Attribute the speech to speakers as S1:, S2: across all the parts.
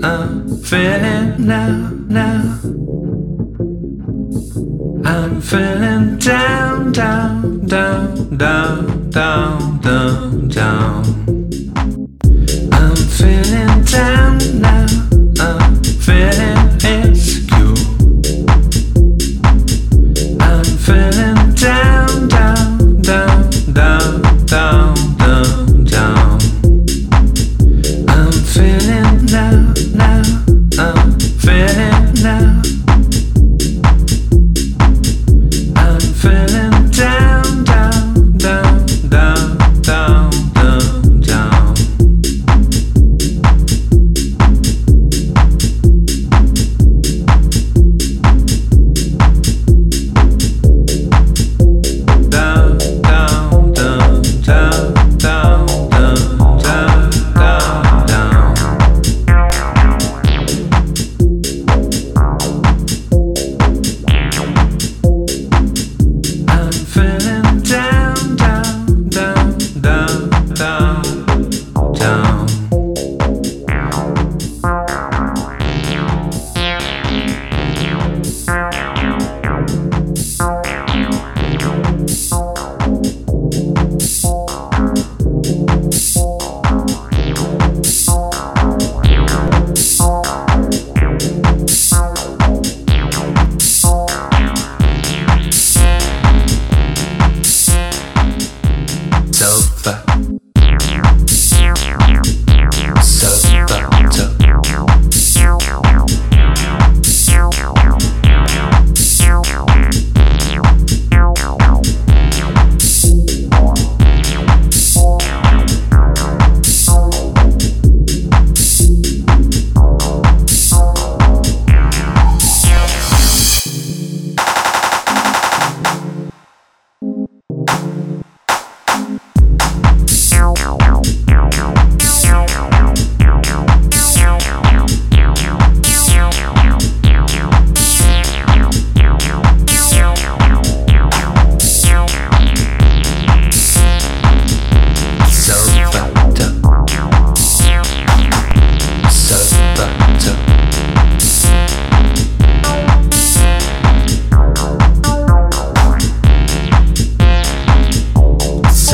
S1: I'm feeling now, now. I'm feeling down, down, down, down, down, down, down. I'm feeling down now. I'm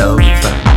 S1: over.